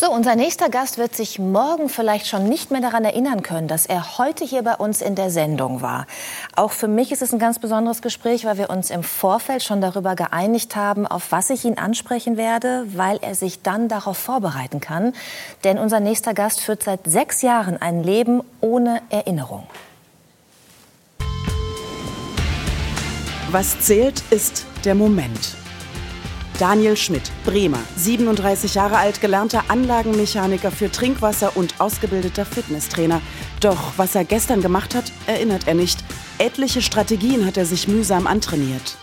So, unser nächster Gast wird sich morgen vielleicht schon nicht mehr daran erinnern können, dass er heute hier bei uns in der Sendung war. Auch für mich ist es ein ganz besonderes Gespräch, weil wir uns im Vorfeld schon darüber geeinigt haben, auf was ich ihn ansprechen werde, weil er sich dann darauf vorbereiten kann. Denn unser nächster Gast führt seit sechs Jahren ein Leben ohne Erinnerung. Was zählt, ist der Moment. Daniel Schmidt, Bremer, 37 Jahre alt, gelernter Anlagenmechaniker für Trinkwasser und ausgebildeter Fitnesstrainer. Doch was er gestern gemacht hat, erinnert er nicht. Etliche Strategien hat er sich mühsam antrainiert.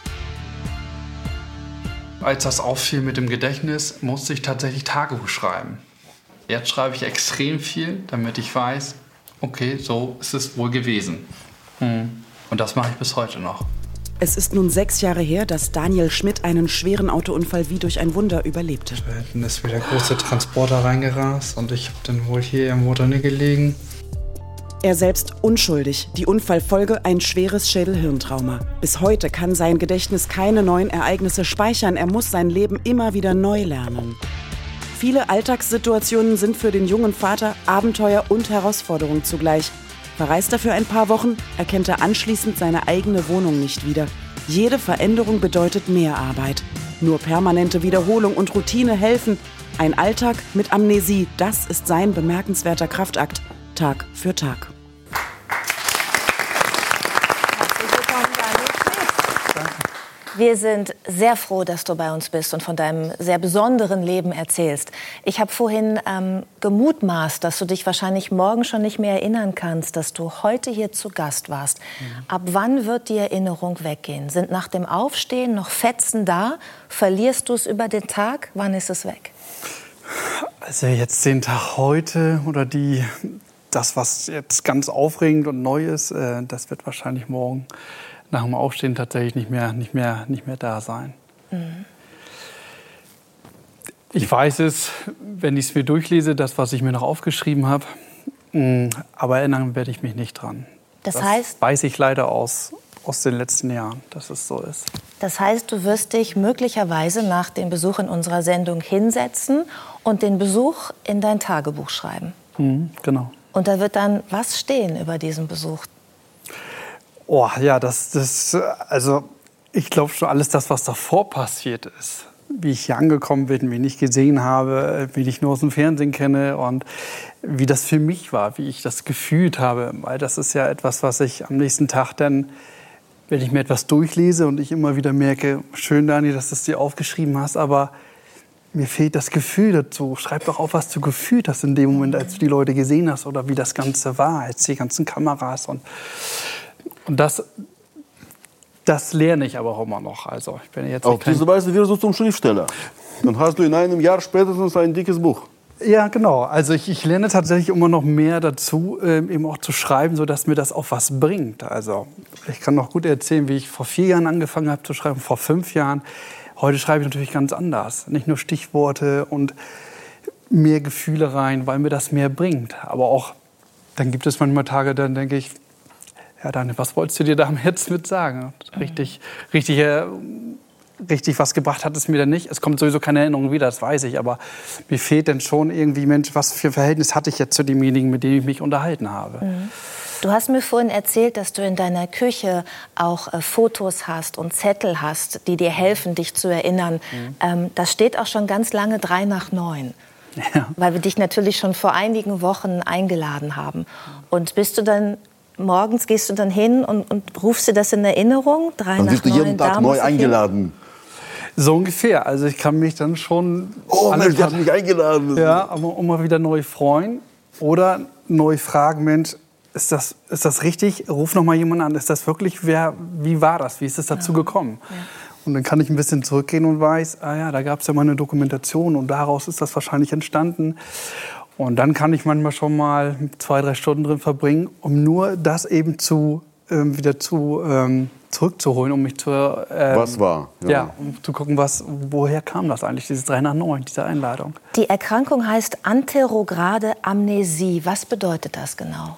Als das auffiel mit dem Gedächtnis, musste ich tatsächlich Tagebuch schreiben. Jetzt schreibe ich extrem viel, damit ich weiß, okay, so ist es wohl gewesen. Hm. Und das mache ich bis heute noch. Es ist nun sechs Jahre her, dass Daniel Schmidt einen schweren Autounfall wie durch ein Wunder überlebte. Dann ist wieder große Transporter reingerast und ich habe dann wohl hier im Motorne gelegen. Er selbst unschuldig. Die Unfallfolge ein schweres Schädelhirntrauma. Bis heute kann sein Gedächtnis keine neuen Ereignisse speichern. Er muss sein Leben immer wieder neu lernen. Viele Alltagssituationen sind für den jungen Vater Abenteuer und Herausforderung zugleich. Verreist er für ein paar Wochen, erkennt er anschließend seine eigene Wohnung nicht wieder. Jede Veränderung bedeutet mehr Arbeit. Nur permanente Wiederholung und Routine helfen. Ein Alltag mit Amnesie, das ist sein bemerkenswerter Kraftakt, Tag für Tag. Wir sind sehr froh, dass du bei uns bist und von deinem sehr besonderen Leben erzählst. Ich habe vorhin ähm, gemutmaßt, dass du dich wahrscheinlich morgen schon nicht mehr erinnern kannst, dass du heute hier zu Gast warst. Mhm. Ab wann wird die Erinnerung weggehen? Sind nach dem Aufstehen noch Fetzen da? Verlierst du es über den Tag? Wann ist es weg? Also jetzt den Tag heute oder die, das, was jetzt ganz aufregend und neu ist, äh, das wird wahrscheinlich morgen nach dem Aufstehen tatsächlich nicht mehr, nicht mehr, nicht mehr da sein. Mhm. Ich weiß es, wenn ich es mir durchlese, das, was ich mir noch aufgeschrieben habe, mm, aber erinnern werde ich mich nicht dran. Das, das heißt? Weiß ich leider aus, aus den letzten Jahren, dass es so ist. Das heißt, du wirst dich möglicherweise nach dem Besuch in unserer Sendung hinsetzen und den Besuch in dein Tagebuch schreiben. Mhm, genau. Und da wird dann was stehen über diesen Besuch? Oh, ja, das, das, also ich glaube schon alles das, was davor passiert ist. Wie ich hier angekommen bin, wen ich gesehen habe, wie ich nur aus dem Fernsehen kenne und wie das für mich war, wie ich das gefühlt habe. Weil das ist ja etwas, was ich am nächsten Tag dann, wenn ich mir etwas durchlese und ich immer wieder merke, schön, Dani, dass du es dir aufgeschrieben hast, aber mir fehlt das Gefühl dazu. Schreib doch auf, was du gefühlt hast in dem Moment, als du die Leute gesehen hast oder wie das Ganze war, als die ganzen Kameras und und das, das lerne ich aber auch immer noch. Also ich bin jetzt Auf diese Weise wirst du zum Schriftsteller. Dann hast du in einem Jahr spätestens ein dickes Buch. Ja, genau. Also ich, ich lerne tatsächlich immer noch mehr dazu, ähm, eben auch zu schreiben, sodass mir das auch was bringt. Also ich kann noch gut erzählen, wie ich vor vier Jahren angefangen habe zu schreiben, vor fünf Jahren. Heute schreibe ich natürlich ganz anders. Nicht nur Stichworte und mehr Gefühle rein, weil mir das mehr bringt. Aber auch, dann gibt es manchmal Tage, dann denke ich, ja, Daniel, was wolltest du dir damit jetzt mit sagen? Richtig, richtig, äh, richtig was gebracht hat es mir dann nicht. Es kommt sowieso keine Erinnerung wieder, das weiß ich. Aber mir fehlt dann schon irgendwie, Mensch, was für ein Verhältnis hatte ich jetzt zu demjenigen, mit dem ich mich unterhalten habe. Mhm. Du hast mir vorhin erzählt, dass du in deiner Küche auch äh, Fotos hast und Zettel hast, die dir helfen, dich zu erinnern. Mhm. Ähm, das steht auch schon ganz lange drei nach neun. Ja. Weil wir dich natürlich schon vor einigen Wochen eingeladen haben. Und bist du dann morgens gehst du dann hin und, und rufst dir das in Erinnerung? Drei dann wirst du jeden Tag neu eingeladen. So ungefähr. Also ich kann mich dann schon. Oh Mensch, du hast mich eingeladen. Ja, aber immer wieder neu freuen oder neu fragen, Mensch, ist das, ist das richtig? Ruf noch mal jemanden an. Ist das wirklich, wer, wie war das? Wie ist es dazu gekommen? Ja. Und dann kann ich ein bisschen zurückgehen und weiß, ah ja, da gab es ja mal eine Dokumentation und daraus ist das wahrscheinlich entstanden. Und dann kann ich manchmal schon mal zwei, drei Stunden drin verbringen, um nur das eben zu, ähm, wieder zu, ähm, zurückzuholen, um mich zu... Ähm, was war? Ja. ja. um zu gucken, was, woher kam das eigentlich, dieses 3 nach 9, diese Einladung. Die Erkrankung heißt anterograde Amnesie. Was bedeutet das genau?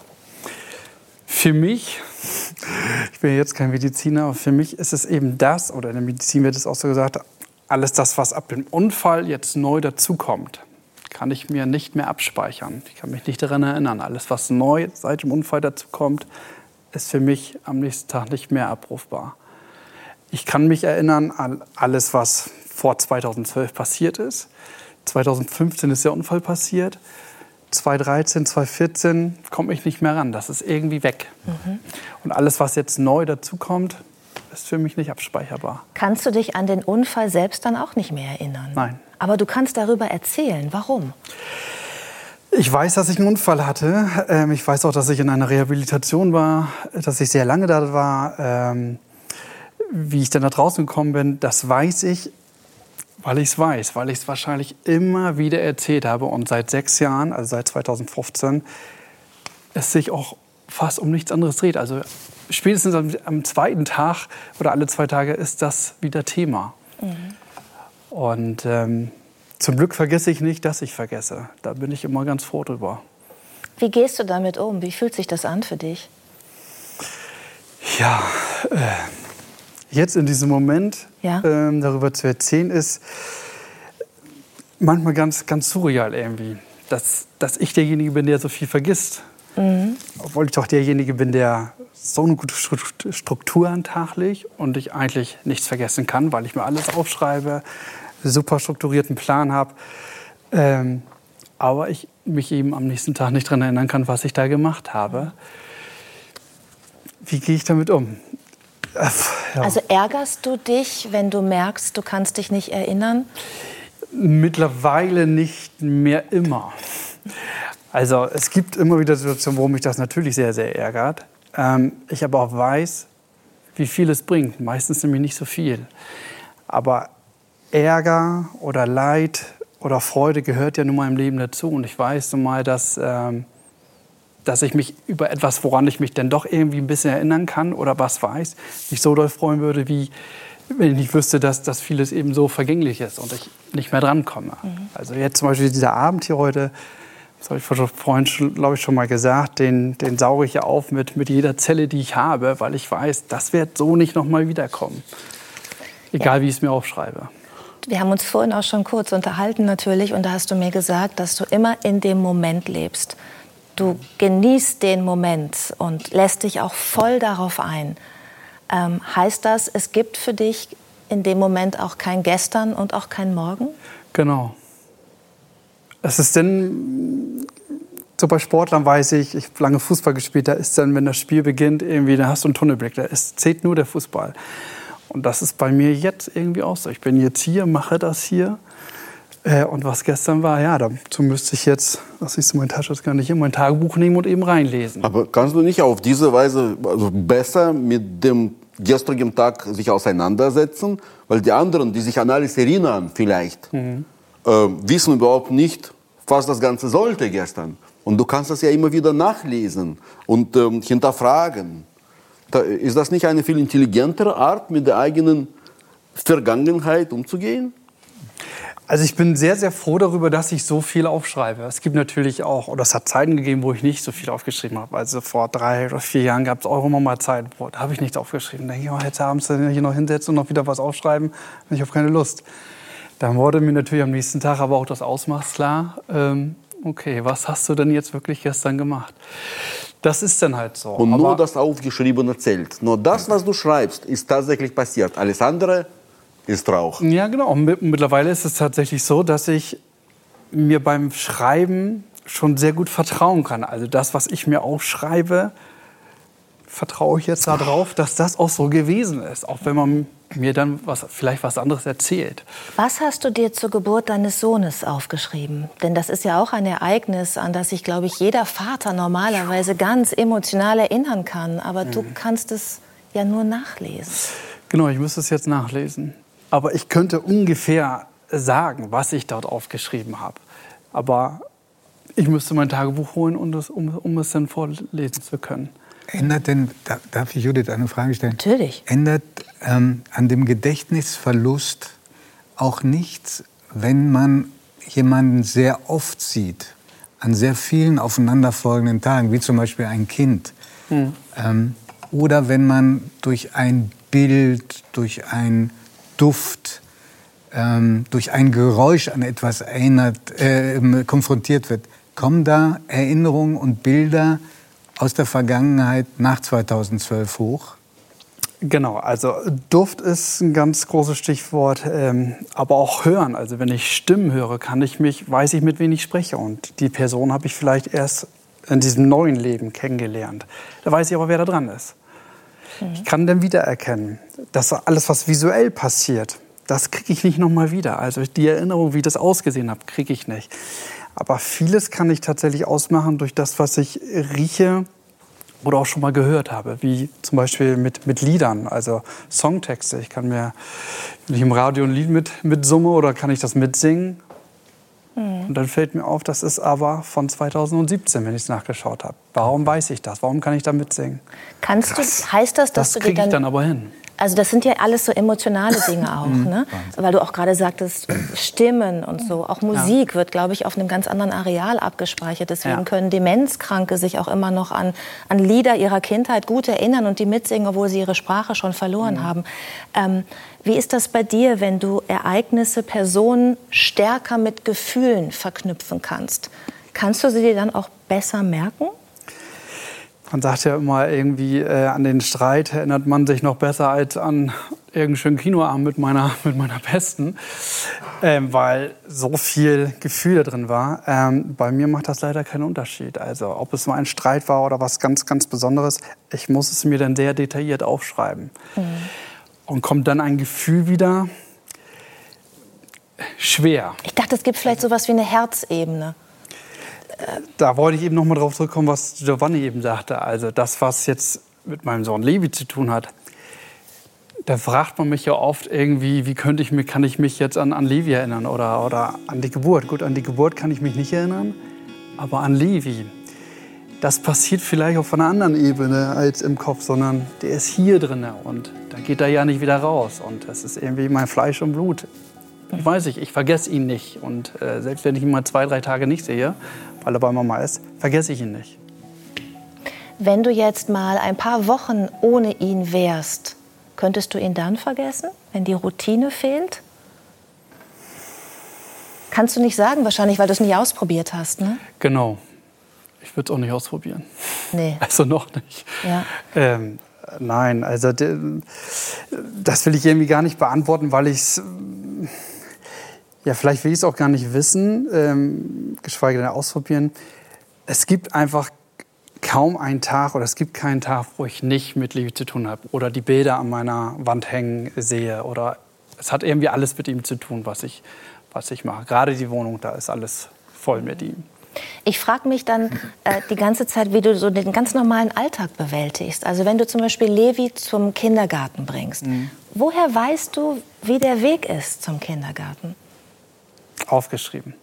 Für mich, ich bin jetzt kein Mediziner, aber für mich ist es eben das, oder in der Medizin wird es auch so gesagt, alles das, was ab dem Unfall jetzt neu dazukommt kann ich mir nicht mehr abspeichern. Ich kann mich nicht daran erinnern. Alles, was neu seit dem Unfall dazu kommt, ist für mich am nächsten Tag nicht mehr abrufbar. Ich kann mich erinnern an alles, was vor 2012 passiert ist. 2015 ist der Unfall passiert. 2013, 2014 komme ich nicht mehr ran. Das ist irgendwie weg. Mhm. Und alles, was jetzt neu dazukommt, ist für mich nicht abspeicherbar. Kannst du dich an den Unfall selbst dann auch nicht mehr erinnern? Nein. Aber du kannst darüber erzählen. Warum? Ich weiß, dass ich einen Unfall hatte. Ähm, ich weiß auch, dass ich in einer Rehabilitation war, dass ich sehr lange da war. Ähm, wie ich dann da draußen gekommen bin, das weiß ich, weil ich es weiß, weil ich es wahrscheinlich immer wieder erzählt habe und seit sechs Jahren, also seit 2015, es sich auch fast um nichts anderes dreht. Also spätestens am, am zweiten Tag oder alle zwei Tage ist das wieder Thema. Mhm. Und ähm, zum Glück vergesse ich nicht, dass ich vergesse. Da bin ich immer ganz froh drüber. Wie gehst du damit um? Wie fühlt sich das an für dich? Ja, äh, jetzt in diesem Moment ja. ähm, darüber zu erzählen, ist manchmal ganz, ganz surreal irgendwie. Dass, dass ich derjenige bin, der so viel vergisst. Mhm. Obwohl ich doch derjenige bin, der so eine gute Struktur an Tag und ich eigentlich nichts vergessen kann, weil ich mir alles aufschreibe, super strukturierten Plan habe. Ähm, aber ich mich eben am nächsten Tag nicht daran erinnern kann, was ich da gemacht habe. Wie gehe ich damit um? Ja. Also ärgerst du dich, wenn du merkst, du kannst dich nicht erinnern? Mittlerweile nicht mehr immer. Also es gibt immer wieder Situationen, wo mich das natürlich sehr, sehr ärgert. Ähm, ich aber auch weiß, wie viel es bringt. Meistens nämlich nicht so viel. Aber Ärger oder Leid oder Freude gehört ja nun mal im Leben dazu. Und ich weiß nun mal, dass, ähm, dass ich mich über etwas, woran ich mich dann doch irgendwie ein bisschen erinnern kann oder was weiß, nicht so doll freuen würde, wie wenn ich nicht wüsste, dass das vieles eben so vergänglich ist und ich nicht mehr drankomme. Mhm. Also jetzt zum Beispiel dieser Abend hier heute, das habe ich vorhin, glaube ich, schon mal gesagt, den, den sauge ich ja auf mit, mit jeder Zelle, die ich habe, weil ich weiß, das wird so nicht noch mal wiederkommen. Egal, ja. wie ich es mir aufschreibe. Wir haben uns vorhin auch schon kurz unterhalten natürlich und da hast du mir gesagt, dass du immer in dem Moment lebst. Du genießt den Moment und lässt dich auch voll darauf ein. Ähm, heißt das, es gibt für dich in dem Moment auch kein Gestern und auch kein Morgen? Genau. Es ist denn, so bei Sportlern weiß ich, ich habe lange Fußball gespielt, da ist dann, wenn das Spiel beginnt, irgendwie, da hast du einen Tunnelblick, da ist, zählt nur der Fußball. Und das ist bei mir jetzt irgendwie auch so. Ich bin jetzt hier, mache das hier. Äh, und was gestern war, ja, dazu müsste ich jetzt, was ist meine Tasche, das kann ich hier, mein Tagebuch nehmen und eben reinlesen. Aber kannst du nicht auf diese Weise also besser mit dem gestrigen Tag sich auseinandersetzen? Weil die anderen, die sich an alles erinnern vielleicht, mhm. äh, wissen überhaupt nicht, was das Ganze sollte gestern. Und du kannst das ja immer wieder nachlesen und ähm, hinterfragen. Da, ist das nicht eine viel intelligentere Art, mit der eigenen Vergangenheit umzugehen? Also ich bin sehr, sehr froh darüber, dass ich so viel aufschreibe. Es gibt natürlich auch, oder es hat Zeiten gegeben, wo ich nicht so viel aufgeschrieben habe. Also vor drei oder vier Jahren gab es auch immer mal Zeit, wo, da habe ich nichts aufgeschrieben. Da denke ich, oh, jetzt abends hier noch hinsetzen und noch wieder was aufschreiben. Ich habe keine Lust. Dann wurde mir natürlich am nächsten Tag aber auch das Ausmaß klar. Ähm, okay, was hast du denn jetzt wirklich gestern gemacht? Das ist dann halt so. Und nur das Aufgeschriebene zählt. Nur das, was du schreibst, ist tatsächlich passiert. Alles andere ist Rauch. Ja, genau. Mittlerweile ist es tatsächlich so, dass ich mir beim Schreiben schon sehr gut vertrauen kann. Also das, was ich mir aufschreibe, vertraue ich jetzt darauf, dass das auch so gewesen ist, auch wenn man mir dann was, vielleicht was anderes erzählt. Was hast du dir zur Geburt deines Sohnes aufgeschrieben? Denn das ist ja auch ein Ereignis, an das sich, glaube ich, jeder Vater normalerweise ganz emotional erinnern kann. Aber mhm. du kannst es ja nur nachlesen. Genau, ich müsste es jetzt nachlesen. Aber ich könnte ungefähr sagen, was ich dort aufgeschrieben habe. Aber ich müsste mein Tagebuch holen, um es, um, um es dann vorlesen zu können. Ändert denn, darf ich Judith eine Frage stellen? Natürlich. Ändert ähm, an dem Gedächtnisverlust auch nichts, wenn man jemanden sehr oft sieht, an sehr vielen aufeinanderfolgenden Tagen, wie zum Beispiel ein Kind? Hm. Ähm, oder wenn man durch ein Bild, durch einen Duft, ähm, durch ein Geräusch an etwas erinnert, äh, konfrontiert wird, kommen da Erinnerungen und Bilder aus der Vergangenheit nach 2012 hoch? Genau, also Duft ist ein ganz großes Stichwort, ähm, aber auch Hören. Also wenn ich Stimmen höre, kann ich mich, weiß ich, mit wem ich spreche. Und die Person habe ich vielleicht erst in diesem neuen Leben kennengelernt. Da weiß ich aber, wer da dran ist. Mhm. Ich kann dann wiedererkennen, dass alles, was visuell passiert, das kriege ich nicht nochmal wieder. Also die Erinnerung, wie das ausgesehen hat, kriege ich nicht. Aber vieles kann ich tatsächlich ausmachen durch das, was ich rieche, oder auch schon mal gehört habe, wie zum Beispiel mit, mit Liedern, also Songtexte. Ich kann mir, wenn ich im Radio ein Lied mit, mitsumme oder kann ich das mitsingen. Mhm. Und dann fällt mir auf, das ist aber von 2017, wenn ich es nachgeschaut habe. Warum weiß ich das? Warum kann ich da mitsingen? Kannst Krass. du, heißt das, dass das du dir dann... ich dann aber hin. Also das sind ja alles so emotionale Dinge auch, mhm. ne? Weil du auch gerade sagtest, Stimmen und so. Auch Musik ja. wird, glaube ich, auf einem ganz anderen Areal abgespeichert. Deswegen ja. können Demenzkranke sich auch immer noch an, an Lieder ihrer Kindheit gut erinnern und die mitsingen, obwohl sie ihre Sprache schon verloren mhm. haben. Ähm, wie ist das bei dir, wenn du Ereignisse, Personen stärker mit Gefühlen verknüpfen kannst? Kannst du sie dir dann auch besser merken? Man sagt ja immer irgendwie, äh, an den Streit erinnert man sich noch besser als an irgendeinen schönen Kinoabend mit meiner, mit meiner Besten, ähm, weil so viel Gefühl da drin war. Ähm, bei mir macht das leider keinen Unterschied. Also ob es nur ein Streit war oder was ganz, ganz Besonderes, ich muss es mir dann sehr detailliert aufschreiben. Mhm. Und kommt dann ein Gefühl wieder schwer. Ich dachte, es gibt vielleicht sowas wie eine Herzebene da wollte ich eben noch mal drauf zurückkommen, was Giovanni eben sagte. Also das, was jetzt mit meinem Sohn Levi zu tun hat. Da fragt man mich ja oft irgendwie, wie könnte ich mich, kann ich mich jetzt an, an Levi erinnern oder, oder an die Geburt. Gut, an die Geburt kann ich mich nicht erinnern, aber an Levi. Das passiert vielleicht auf einer anderen Ebene als im Kopf, sondern der ist hier drin und da geht er ja nicht wieder raus. Und das ist irgendwie mein Fleisch und Blut. Ich weiß ich, ich vergesse ihn nicht. Und äh, selbst wenn ich ihn mal zwei, drei Tage nicht sehe, bei Mama ist, vergesse ich ihn nicht. Wenn du jetzt mal ein paar Wochen ohne ihn wärst, könntest du ihn dann vergessen, wenn die Routine fehlt? Kannst du nicht sagen, wahrscheinlich, weil du es nicht ausprobiert hast, ne? Genau. Ich würde es auch nicht ausprobieren. Nee. Also noch nicht. Ja. Ähm, nein, also das will ich irgendwie gar nicht beantworten, weil ich es ja, vielleicht will ich es auch gar nicht wissen, ähm, geschweige denn ausprobieren. Es gibt einfach kaum einen Tag oder es gibt keinen Tag, wo ich nicht mit Liebe zu tun habe oder die Bilder an meiner Wand hängen sehe oder es hat irgendwie alles mit ihm zu tun, was ich, was ich mache. Gerade die Wohnung, da ist alles voll mit ihm. Ich frage mich dann äh, die ganze Zeit, wie du so den ganz normalen Alltag bewältigst. Also wenn du zum Beispiel Levi zum Kindergarten bringst, mhm. woher weißt du, wie der Weg ist zum Kindergarten? Aufgeschrieben.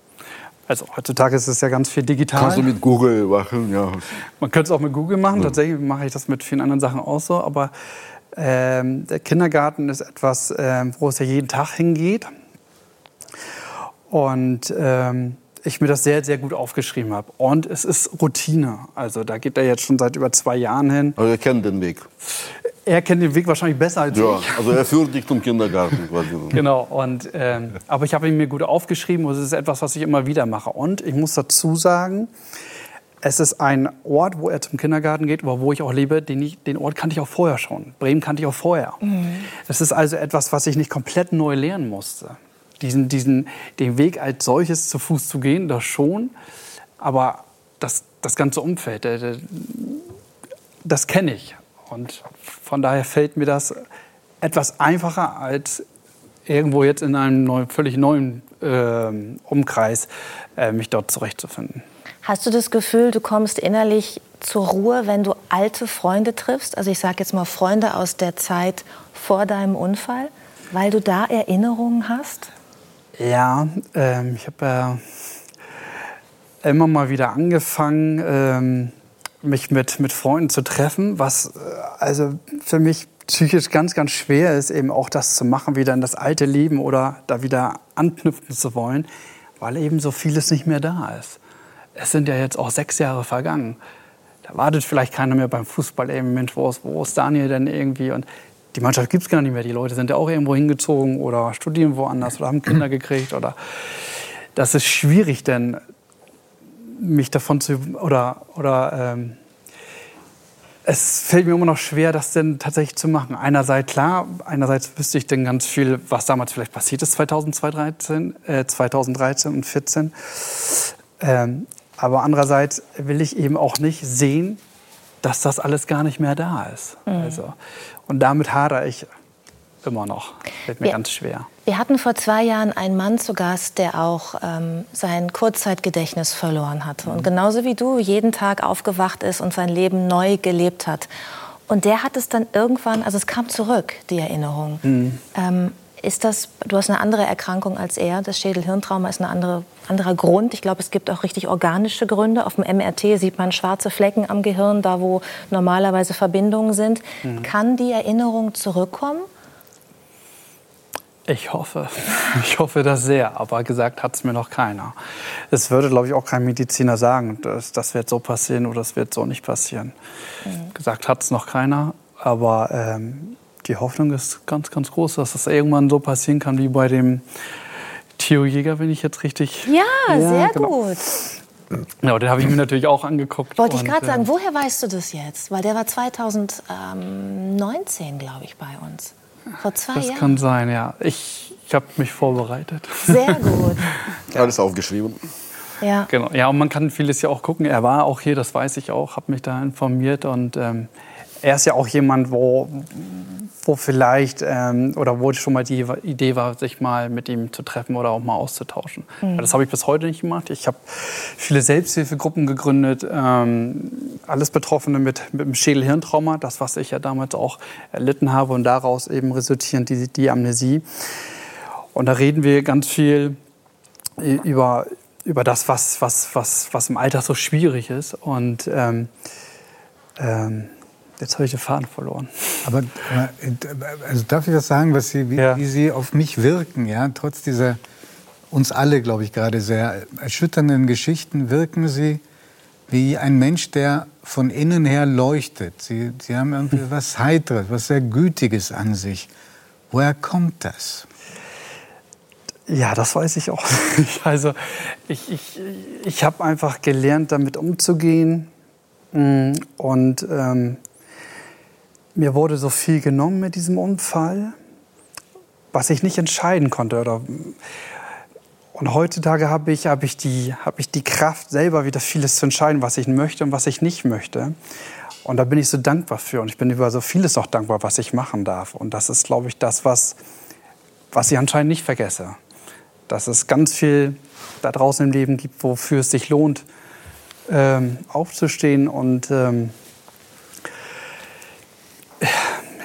Also heutzutage ist es ja ganz viel digital. Kannst du mit Google machen, ja. Man könnte es auch mit Google machen. Ja. Tatsächlich mache ich das mit vielen anderen Sachen auch so. Aber ähm, der Kindergarten ist etwas, ähm, wo es ja jeden Tag hingeht. Und ähm, ich mir das sehr, sehr gut aufgeschrieben habe. Und es ist Routine. Also da geht er jetzt schon seit über zwei Jahren hin. Aber er kennt den Weg. Er kennt den Weg wahrscheinlich besser als ja, ich. Also er führt dich zum Kindergarten quasi. genau. Und, ähm, aber ich habe ihn mir gut aufgeschrieben und es ist etwas, was ich immer wieder mache. Und ich muss dazu sagen, es ist ein Ort, wo er zum Kindergarten geht, aber wo ich auch lebe. Den, ich, den Ort kannte ich auch vorher schon. Bremen kannte ich auch vorher. Mhm. Es ist also etwas, was ich nicht komplett neu lernen musste. Diesen, diesen, den Weg als solches zu Fuß zu gehen, das schon. Aber das, das ganze Umfeld, das kenne ich. Und von daher fällt mir das etwas einfacher als irgendwo jetzt in einem neuen, völlig neuen äh, Umkreis äh, mich dort zurechtzufinden. Hast du das Gefühl, du kommst innerlich zur Ruhe, wenn du alte Freunde triffst? Also ich sage jetzt mal Freunde aus der Zeit vor deinem Unfall, weil du da Erinnerungen hast? Ja, ähm, ich habe ja immer mal wieder angefangen. Ähm, mich mit, mit Freunden zu treffen, was äh, also für mich psychisch ganz, ganz schwer ist, eben auch das zu machen, wieder in das alte Leben oder da wieder anknüpfen zu wollen, weil eben so vieles nicht mehr da ist. Es sind ja jetzt auch sechs Jahre vergangen. Da wartet vielleicht keiner mehr beim Fußball eben, Mensch, wo ist, wo ist Daniel denn irgendwie? Und die Mannschaft gibt es gar nicht mehr. Die Leute sind ja auch irgendwo hingezogen oder studieren woanders oder haben Kinder gekriegt. Oder das ist schwierig, denn mich davon zu oder oder ähm, es fällt mir immer noch schwer, das denn tatsächlich zu machen. Einerseits klar, einerseits wüsste ich denn ganz viel, was damals vielleicht passiert ist 2013, äh, 2013 und 2014. Ähm, aber andererseits will ich eben auch nicht sehen, dass das alles gar nicht mehr da ist. Mhm. Also, und damit hadere ich immer noch. Fällt mir wir, ganz schwer. Wir hatten vor zwei Jahren einen Mann zu Gast, der auch ähm, sein Kurzzeitgedächtnis verloren hatte. Und mhm. genauso wie du jeden Tag aufgewacht ist und sein Leben neu gelebt hat. Und der hat es dann irgendwann, also es kam zurück, die Erinnerung. Mhm. Ähm, ist das, du hast eine andere Erkrankung als er. Das Schädelhirntrauma ist ein andere, anderer Grund. Ich glaube, es gibt auch richtig organische Gründe. Auf dem MRT sieht man schwarze Flecken am Gehirn, da wo normalerweise Verbindungen sind. Mhm. Kann die Erinnerung zurückkommen? Ich hoffe. Ich hoffe das sehr. Aber gesagt hat es mir noch keiner. Es würde, glaube ich, auch kein Mediziner sagen, das, das wird so passieren oder das wird so nicht passieren. Mhm. Gesagt hat es noch keiner. Aber ähm, die Hoffnung ist ganz, ganz groß, dass das irgendwann so passieren kann wie bei dem Theo Jäger, wenn ich jetzt richtig. Ja, ja sehr genau. gut. Ja, den habe ich mir natürlich auch angeguckt. Wollte ich gerade sagen, äh, woher weißt du das jetzt? Weil der war 2019, glaube ich, bei uns. Vor zwei das Jahren. Das kann sein, ja. Ich, ich habe mich vorbereitet. Sehr gut. Alles aufgeschrieben. Ja. Genau. Ja, und man kann vieles ja auch gucken. Er war auch hier, das weiß ich auch, habe mich da informiert und ähm, er ist ja auch jemand, wo, wo vielleicht ähm, oder wo schon mal die Idee war, sich mal mit ihm zu treffen oder auch mal auszutauschen. Mhm. Das habe ich bis heute nicht gemacht. Ich habe viele Selbsthilfegruppen gegründet, ähm, alles Betroffene mit, mit dem Schädelhirntrauma, das, was ich ja damals auch erlitten habe und daraus eben resultierend die, die Amnesie. Und da reden wir ganz viel über, über das, was, was, was, was im Alltag so schwierig ist. Und ähm, ähm, Jetzt habe ich den Faden verloren. Aber, also darf ich das sagen, was Sie, wie, ja. wie, Sie auf mich wirken, ja? Trotz dieser uns alle, glaube ich, gerade sehr erschütternden Geschichten, wirken Sie wie ein Mensch, der von innen her leuchtet. Sie, Sie haben irgendwie was Heiteres, was sehr Gütiges an sich. Woher kommt das? Ja, das weiß ich auch nicht. Also ich, ich, ich habe einfach gelernt, damit umzugehen. Hm, und ähm, mir wurde so viel genommen mit diesem Unfall, was ich nicht entscheiden konnte. Oder und heutzutage habe ich, habe, ich die, ich die Kraft, selber wieder vieles zu entscheiden, was ich möchte und was ich nicht möchte. Und da bin ich so dankbar für. Und ich bin über so vieles auch dankbar, was ich machen darf. Und das ist, glaube ich, das, was, was ich anscheinend nicht vergesse. Dass es ganz viel da draußen im Leben gibt, wofür es sich lohnt, ähm, aufzustehen und ähm,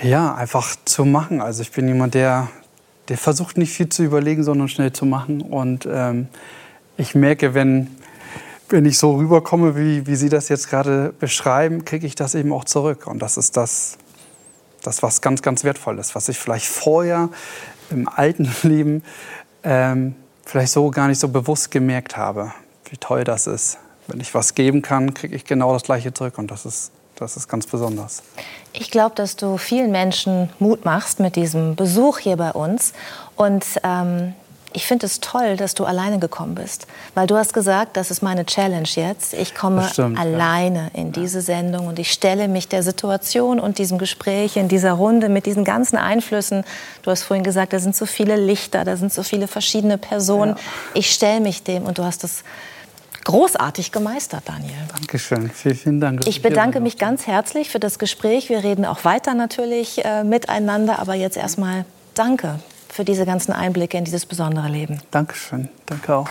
ja, einfach zu machen. Also ich bin jemand, der, der versucht nicht viel zu überlegen, sondern schnell zu machen. Und ähm, ich merke, wenn, wenn ich so rüberkomme, wie, wie Sie das jetzt gerade beschreiben, kriege ich das eben auch zurück. Und das ist das, das was ganz, ganz wertvoll ist, was ich vielleicht vorher im alten Leben ähm, vielleicht so gar nicht so bewusst gemerkt habe, wie toll das ist. Wenn ich was geben kann, kriege ich genau das Gleiche zurück. Und das ist das ist ganz besonders. Ich glaube, dass du vielen Menschen Mut machst mit diesem Besuch hier bei uns. Und ähm, ich finde es toll, dass du alleine gekommen bist. Weil du hast gesagt, das ist meine Challenge jetzt. Ich komme stimmt, alleine ja. in diese Sendung und ich stelle mich der Situation und diesem Gespräch in dieser Runde mit diesen ganzen Einflüssen. Du hast vorhin gesagt, da sind so viele Lichter, da sind so viele verschiedene Personen. Ja. Ich stelle mich dem und du hast es großartig gemeistert, Daniel. Dankeschön, vielen, vielen Dank. Ich bedanke mich ganz herzlich für das Gespräch. Wir reden auch weiter natürlich äh, miteinander, aber jetzt erstmal danke für diese ganzen Einblicke in dieses besondere Leben. Dankeschön, danke auch.